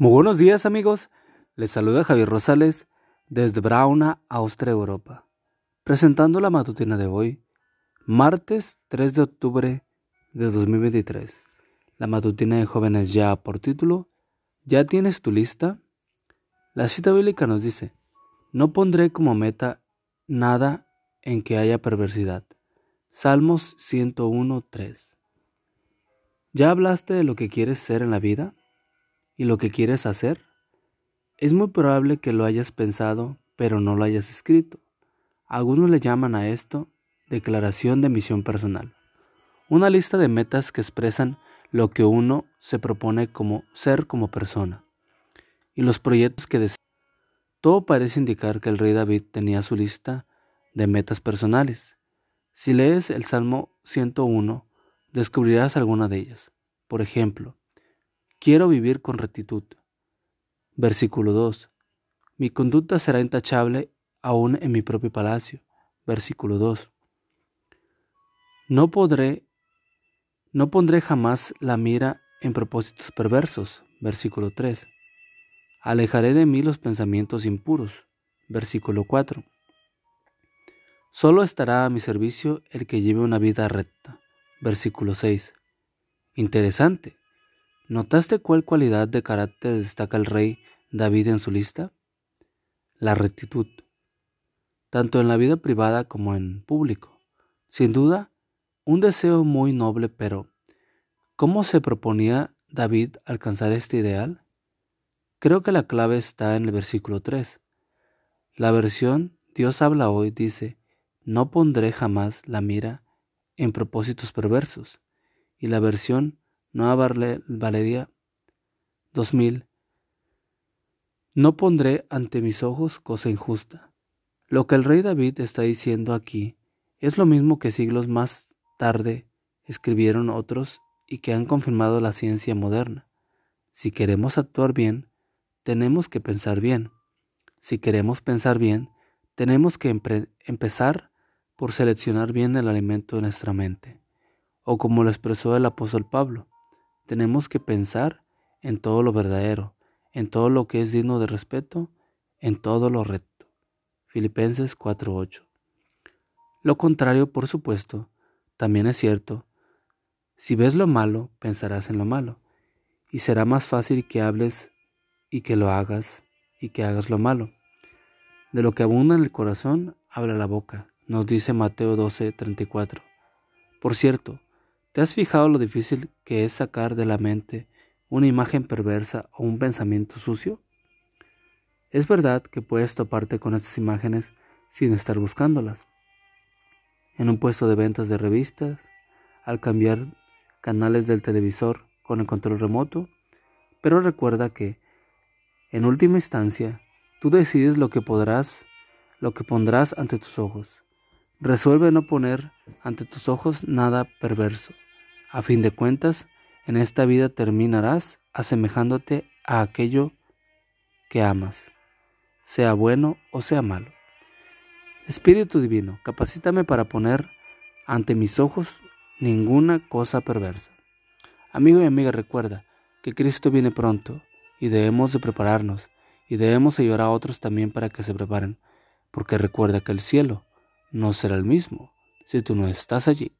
Muy buenos días amigos, les saluda Javier Rosales desde Brauna, Austria, Europa, presentando la matutina de hoy, martes 3 de octubre de 2023. La matutina de jóvenes ya por título, ¿ya tienes tu lista? La cita bíblica nos dice, no pondré como meta nada en que haya perversidad. Salmos 101.3. ¿Ya hablaste de lo que quieres ser en la vida? Y lo que quieres hacer? Es muy probable que lo hayas pensado, pero no lo hayas escrito. Algunos le llaman a esto declaración de misión personal. Una lista de metas que expresan lo que uno se propone como ser como persona y los proyectos que desea. Todo parece indicar que el rey David tenía su lista de metas personales. Si lees el Salmo 101, descubrirás alguna de ellas. Por ejemplo, Quiero vivir con rectitud. Versículo 2. Mi conducta será intachable aún en mi propio palacio. Versículo 2. No podré, no pondré jamás la mira en propósitos perversos. Versículo 3. Alejaré de mí los pensamientos impuros. Versículo 4. Solo estará a mi servicio el que lleve una vida recta. Versículo 6. Interesante. ¿Notaste cuál cualidad de carácter destaca el rey David en su lista? La rectitud, tanto en la vida privada como en público. Sin duda, un deseo muy noble, pero ¿cómo se proponía David alcanzar este ideal? Creo que la clave está en el versículo 3. La versión Dios habla hoy dice, no pondré jamás la mira en propósitos perversos. Y la versión Nueva Valeria 2000. No pondré ante mis ojos cosa injusta. Lo que el rey David está diciendo aquí es lo mismo que siglos más tarde escribieron otros y que han confirmado la ciencia moderna. Si queremos actuar bien, tenemos que pensar bien. Si queremos pensar bien, tenemos que empezar por seleccionar bien el alimento de nuestra mente. O como lo expresó el apóstol Pablo, tenemos que pensar en todo lo verdadero, en todo lo que es digno de respeto, en todo lo recto. Filipenses 4:8. Lo contrario, por supuesto, también es cierto. Si ves lo malo, pensarás en lo malo, y será más fácil que hables y que lo hagas y que hagas lo malo. De lo que abunda en el corazón, habla la boca, nos dice Mateo 12:34. Por cierto, ¿Te has fijado lo difícil que es sacar de la mente una imagen perversa o un pensamiento sucio? Es verdad que puedes toparte con estas imágenes sin estar buscándolas. En un puesto de ventas de revistas, al cambiar canales del televisor con el control remoto, pero recuerda que, en última instancia, tú decides lo que podrás, lo que pondrás ante tus ojos. Resuelve no poner ante tus ojos nada perverso. A fin de cuentas, en esta vida terminarás asemejándote a aquello que amas, sea bueno o sea malo. Espíritu Divino, capacítame para poner ante mis ojos ninguna cosa perversa. Amigo y amiga, recuerda que Cristo viene pronto y debemos de prepararnos y debemos ayudar a otros también para que se preparen, porque recuerda que el cielo no será el mismo si tú no estás allí.